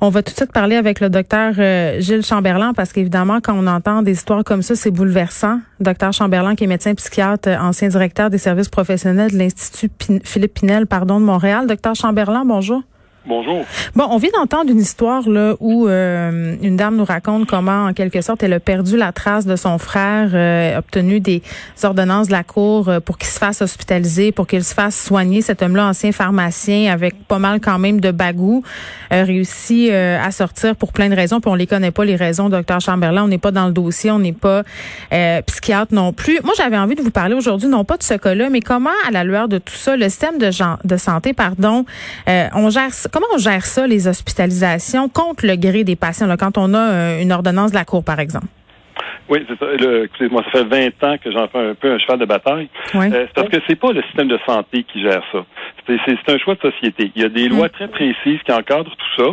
On va tout de suite parler avec le docteur euh, Gilles Chamberlain parce qu'évidemment, quand on entend des histoires comme ça, c'est bouleversant. Docteur Chamberlain, qui est médecin psychiatre, ancien directeur des services professionnels de l'Institut Philippe Pinel, pardon, de Montréal. Docteur Chamberlain, bonjour. Bonjour. Bon, on vient d'entendre une histoire là où euh, une dame nous raconte comment, en quelque sorte, elle a perdu la trace de son frère, euh, obtenu des ordonnances de la cour euh, pour qu'il se fasse hospitaliser, pour qu'il se fasse soigner. Cet homme-là, ancien pharmacien, avec pas mal quand même de bagou, a réussi à sortir pour plein de raisons. Puis on les connaît pas les raisons, docteur Chamberlain. On n'est pas dans le dossier, on n'est pas psychiatre non plus. Moi, j'avais envie de vous parler aujourd'hui, non pas de ce cas-là, mais comment, à la lueur de tout ça, le système de, de santé, pardon, on gère Comment on gère ça, les hospitalisations, contre le gré des patients, quand on a euh, une ordonnance de la Cour, par exemple? Oui, c'est ça. Excusez-moi, ça fait 20 ans que j'en fais un peu un cheval de bataille. Euh, c'est parce que c'est pas le système de santé qui gère ça. C'est un choix de société. Il y a des lois mm. très précises qui encadrent tout ça.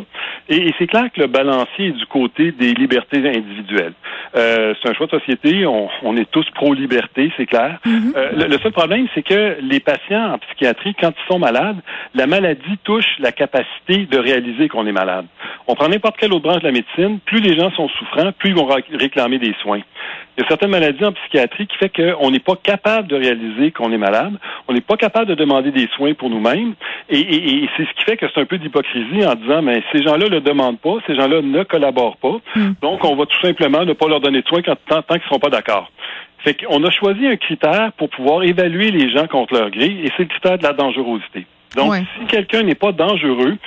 Et, c'est clair que le balancier est du côté des libertés individuelles. Euh, c'est un choix de société. On, est tous pro-liberté, c'est clair. Mm-hmm. Euh, le, seul problème, c'est que les patients en psychiatrie, quand ils sont malades, la maladie touche la capacité de réaliser qu'on est malade. On prend n'importe quelle autre branche de la médecine, plus les gens sont souffrants, plus ils vont réclamer des soins. Il y a certaines maladies en psychiatrie qui fait qu'on n'est pas capable de réaliser qu'on est malade, on n'est pas capable de demander des soins pour nous-mêmes, et, c'est ce qui fait que c'est un peu d'hypocrisie en disant, mais ces gens-là ne le demandent pas, ces gens-là ne collaborent pas, hmm. donc on va tout simplement ne pas leur donner de soins tant, tant qu'ils ne seront pas d'accord. Fait qu'on a choisi un critère pour pouvoir évaluer les gens contre leur gré, et c'est le critère de la dangerosité. Donc, si quelqu'un n'est pas dangereux,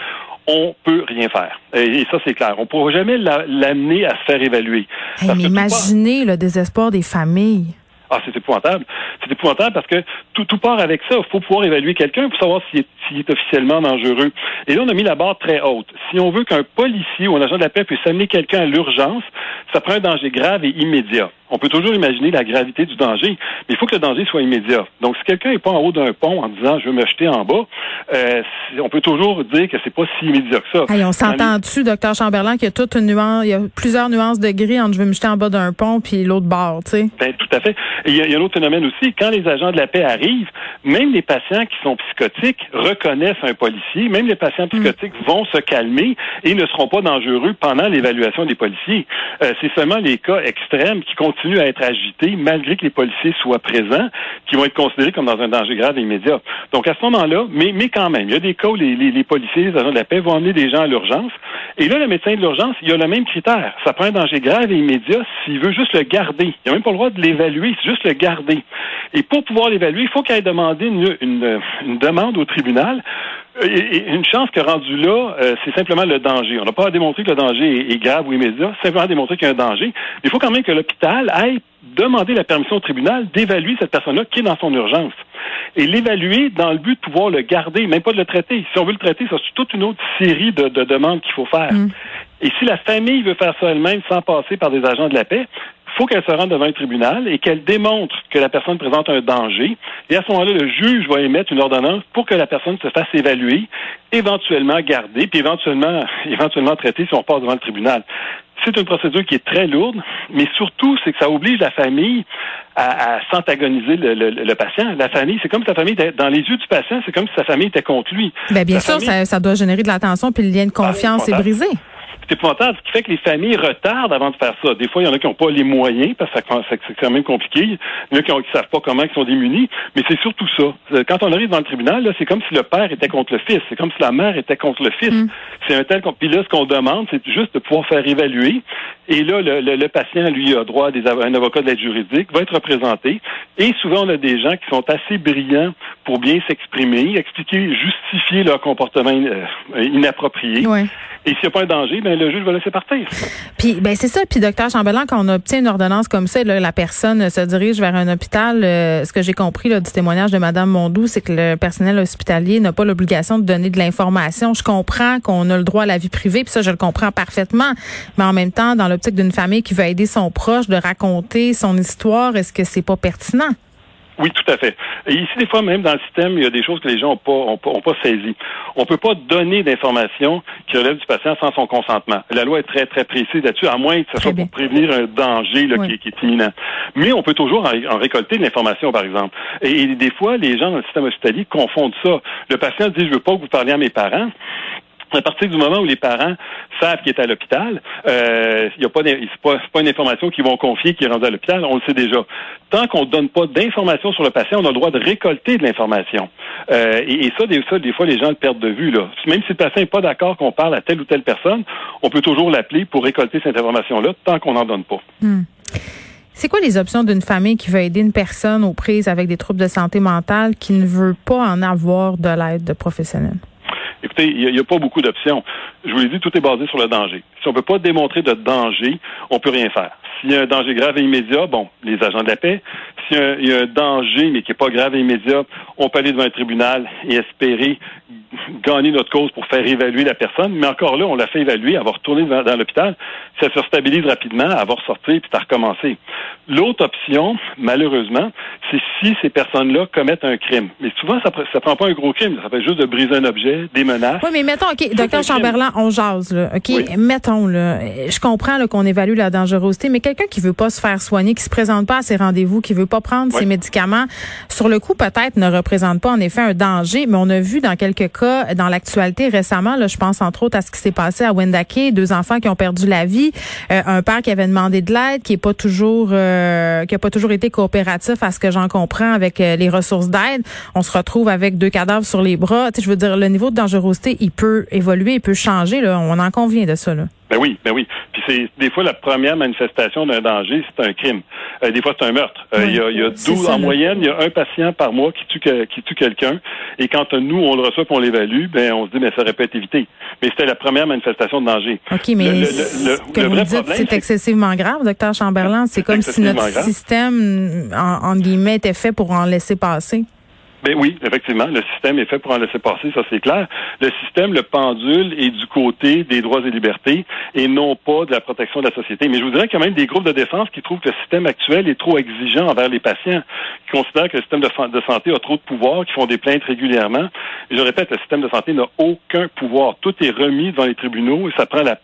on peut rien faire. Et, ça, c'est clair. On ne pourra jamais l'amener à se faire évaluer. mais imaginez le désespoir des familles. Ah, c'est épouvantable. C'est épouvantable parce que tout, tout part avec ça. Il faut pouvoir évaluer quelqu'un pour savoir s'il est, est, officiellement dangereux. Et là, on a mis la barre très haute. Si on veut qu'un policier ou un agent de la paix puisse amener quelqu'un à l'urgence, ça prend un danger grave et immédiat. On peut toujours imaginer la gravité du danger, mais il faut que le danger soit immédiat. Donc, si quelqu'un n'est pas en haut d'un pont en disant je veux me jeter en bas, euh, on peut toujours dire que c'est pas si immédiat que ça. on s'entend dessus, docteur Chamberlain, qu'il y a toute une nuance, il y a plusieurs nuances de gris entre je veux me jeter en bas d'un pont puis l'autre bord, tu sais. Ben, tout à fait. il y, a, un autre phénomène aussi. Quand les agents de la paix arrivent, même les patients qui sont psychotiques reconnaissent un policier. Même les patients mm. psychotiques vont se calmer et ne seront pas dangereux pendant l'évaluation des policiers. Euh, c'est seulement les cas extrêmes qui continuent à être agités malgré que les policiers soient présents, qui vont être considérés comme dans un danger grave immédiat. Donc à ce moment-là, mais, mais quand même, il y a des cas où les, les, policiers, les agents de la paix vont emmener des gens à l'urgence. Et là, le médecin de l'urgence, il a le même critère. Ça prend un danger grave et immédiat s'il veut juste le garder. Il n'a même pas le droit de l'évaluer, c'est juste le garder. Et pour pouvoir l'évaluer, il faut qu'il ait demandé une, une, une demande au tribunal et une chance que rendu là, euh, c'est simplement le danger. On n'a pas à démontrer que le danger est, grave ou immédiat, simplement à démontrer qu'il y a un danger. Mais il faut quand même que l'hôpital aille demander la permission au tribunal d'évaluer cette personne-là qui est dans son urgence. Et l'évaluer dans le but de pouvoir le garder, même pas de le traiter. Si on veut le traiter, c'est toute une autre série de, demandes qu'il faut faire. Mm. Et si la famille veut faire ça elle-même sans passer par des agents de la paix, faut qu'elle se rende devant un tribunal et qu'elle démontre que la personne présente un danger. Et à ce moment-là, le juge va émettre une ordonnance pour que la personne se fasse évaluer, éventuellement garder, puis éventuellement, éventuellement traiter si on passe devant le tribunal. C'est une procédure qui est très lourde, mais surtout, c'est que ça oblige la famille à, s'antagoniser le, patient. La famille, c'est comme si sa famille était dans les yeux du patient, c'est comme si sa famille était contre lui. Ben, bien sûr, ça, ça, doit générer de l'attention, puis le lien de ah, confiance est brisé c'est épouvantable, ce qui fait que les familles retardent avant de faire ça. Des fois, il y en a qui n'ont pas les moyens, parce que c'est quand même compliqué. Il y en a qui ne savent pas comment ils sont démunis, mais c'est surtout ça. Euh, quand on arrive dans le tribunal, c'est comme si le père était contre le fils, c'est comme si la mère était contre le fils. Mm. C'est un tel... Puis là, ce qu'on demande, c'est juste de pouvoir faire évaluer. Et là, le, patient, lui, a droit à des, un avocat de l'aide juridique, va être représenté. Et souvent, on a des gens qui sont assez brillants pour bien s'exprimer, expliquer, justifier leur comportement euh, inapproprié. Et s'il n'y a pas un danger, ben, le juge va laisser partir. Puis, ben, c'est ça. Puis, docteur Chambellan, quand on obtient une ordonnance comme ça, là, la personne se dirige vers un hôpital. Euh, ce que j'ai compris là, du témoignage de Mme Mondou, c'est que le personnel hospitalier n'a pas l'obligation de donner de l'information. Je comprends qu'on a le droit à la vie privée, puis ça, je le comprends parfaitement. Mais en même temps, dans l'optique d'une famille qui veut aider son proche de raconter son histoire, est-ce que c'est pas pertinent? Oui, tout à fait. Et ici, des fois, même dans le système, il y a des choses que les gens n'ont pas, ont, pas saisies. On ne peut pas donner d'informations qui relèvent du patient sans son consentement. La loi est très, très précise là-dessus, à moins que ce soit pour prévenir un danger là, qui, est imminent. Mais on peut toujours en, récolter de l'information, par exemple. Et, des fois, les gens dans le système hospitalier confondent ça. Le patient dit, je veux pas que vous parliez à mes parents à partir du moment où les parents savent qu'il est à l'hôpital. Euh, il y a pas, une information qu'ils vont confier qui est rendue à l'hôpital. On le sait déjà. Tant qu'on ne donne pas d'informations sur le patient, on a le droit de récolter de l'information. Euh, et, ça, des, ça, des fois, les gens le perdent de vue. Là. Même si le patient n'est pas d'accord qu'on parle à telle ou telle personne, on peut toujours l'appeler pour récolter cette information-là tant qu'on n'en donne pas. Hmm. C'est quoi les options d'une famille qui veut aider une personne aux prises avec des troubles de santé mentale qui ne veut pas en avoir de l'aide de professionnels? Écoutez, il n'y a, pas beaucoup d'options. Je vous l'ai dit, tout est basé sur le danger. Si on ne peut pas démontrer de danger, on peut rien faire. S'il y a un danger grave et immédiat, bon, les agents de la paix. S'il y, a un danger, mais qui n'est pas grave et immédiat, on peut aller devant un tribunal et espérer gagner notre cause pour faire évaluer la personne. Mais encore là, on l'a fait évaluer, elle va retourner dans, l'hôpital, ça se stabilise rapidement, elle va ressortir puis ça recommencer. L'autre option, malheureusement, c'est si ces personnes-là commettent un crime. Mais souvent, ça ne prend pas un gros crime, ça fait juste de briser un objet, des menaces. Oui, mais mettons, OK, docteur Chamberlain, on jase, là. OK, mettons, là, je comprends qu'on évalue la dangerosité, mais quelqu'un qui veut pas se faire soigner, qui se présente pas à ses rendez-vous, qui veut pas prendre ses médicaments, sur le coup, peut-être ne représente pas en effet un danger, mais on a vu dans quelques cas, dans l'actualité récemment, là, je pense entre autres à ce qui s'est passé à Wendake, deux enfants qui ont perdu la vie, euh, un père qui avait demandé de l'aide, qui est pas toujours, euh, qui a pas toujours été coopératif à ce que j'en comprends avec euh, les ressources d'aide. On se retrouve avec deux cadavres sur les bras. Tu sais, je veux dire, le niveau de dangerosité, il peut évoluer, il peut changer. Là. On en convient de ça. Là. Ben oui, ben oui. Puis c'est des fois la première manifestation d'un danger, c'est un crime. Euh, des fois c'est un meurtre. Euh, il y a, y a 12 en moyenne, il y a un patient par mois qui tue qui tue quelqu'un. Et quand nous on le reçoit, et on l'évalue, ben on se dit mais ça aurait pu être évité. Mais c'était la première manifestation de danger. Ok, mais le, ce que vous dites, c'est excessivement grave, docteur Chamberlain. C'est comme si notre système, en, en guillemets, était fait pour en laisser passer. Ben oui, effectivement, le système est fait pour en laisser passer, ça c'est clair. Le système, le pendule est du côté des droits et libertés et non pas de la protection de la société. Mais je vous dirais a même des groupes de défense qui trouvent que le système actuel est trop exigeant envers les patients, qui considèrent que le système de, santé a trop de pouvoir, qui font des plaintes régulièrement. Et je répète, le système de santé n'a aucun pouvoir. Tout est remis devant les tribunaux et ça prend la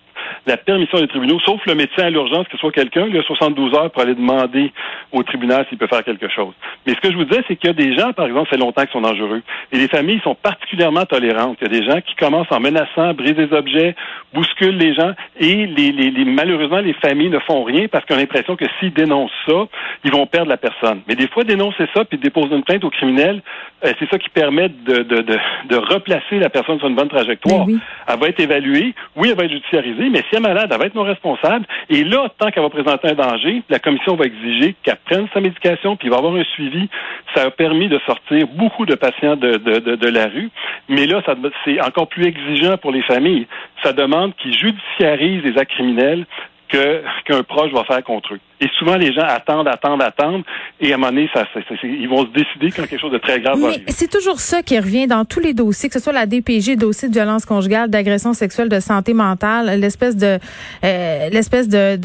la permission des tribunaux, sauf le médecin à l'urgence, que ce soit quelqu'un, il a 72 heures pour aller demander au tribunal s'il peut faire quelque chose. Mais ce que je vous disais, c'est qu'il y a des gens, par exemple, ça fait longtemps qu'ils sont dangereux. Et les familles sont particulièrement tolérantes. Il y a des gens qui commencent en menaçant, brisent des objets, bousculent les gens, et les, les, malheureusement, les familles ne font rien parce qu'ils ont l'impression que s'ils dénoncent ça, ils vont perdre la personne. Mais des fois, dénoncer ça puis déposer une plainte au criminel, euh, c'est ça qui permet de, de, de, de, replacer la personne sur une bonne trajectoire. Elle va être évaluée, oui, elle va être judiciarisée, mais elle est malade, elle va être non responsable. Et là, tant qu'elle va présenter un danger, la commission va exiger qu'elle prenne sa médication, puis il va avoir un suivi. Ça a permis de sortir beaucoup de patients de, de, de, la rue. Mais là, c'est encore plus exigeant pour les familles. Ça demande qu'ils judiciarisent les actes criminels qu'un proche va faire contre eux. Et souvent, les gens attendent, attendent, attendent, et à un moment donné, ça, ils vont se décider quand quelque chose de très grave va arriver. C'est toujours ça qui revient dans tous les dossiers, que ce soit la DPG, dossier de violence conjugale, d'agression sexuelle, de santé mentale, l'espèce de euh, l'espèce de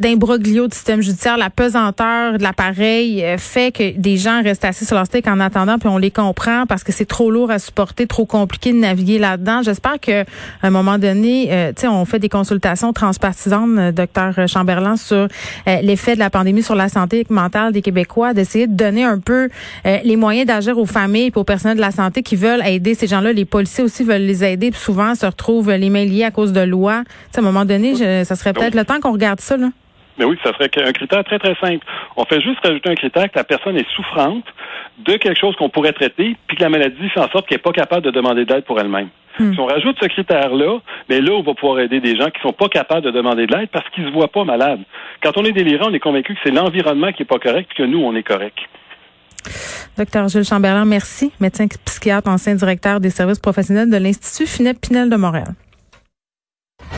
d'imbroglio du système judiciaire, la pesanteur de l'appareil euh, fait que des gens restent assis sur leur steak en attendant, puis on les comprend parce que c'est trop lourd à supporter, trop compliqué de naviguer là-dedans. J'espère que à un moment donné, euh, tu sais, on fait des consultations transpartisanes, docteur Chamberlain, sur les l'effet de la pandémie sur la santé mentale des Québécois, d'essayer de donner un peu euh, les moyens d'agir aux familles et aux personnels de la santé qui veulent aider ces gens-là. Les policiers aussi veulent les aider. Puis souvent, se retrouvent les mains liées à cause de lois. à un moment donné, ça serait peut-être le temps qu'on regarde ça. Là. Mais oui, ça serait un critère très, très simple. On fait juste rajouter un critère que la personne est souffrante de quelque chose qu'on pourrait traiter, puis que la maladie fait en sorte qu'elle n'est pas capable de demander d'aide pour elle-même. Hmm. Si on rajoute ce critère-là, mais là, on va pouvoir aider des gens qui sont pas capables de demander de l'aide parce qu'ils se voient pas malades. Quand on est délirant, on est convaincu que c'est l'environnement qui est pas correct et que nous, on est correct. Docteur Jules Chamberlain, merci. Médecin psychiatre, ancien directeur des services professionnels de l'Institut Finette Pinel de Montréal.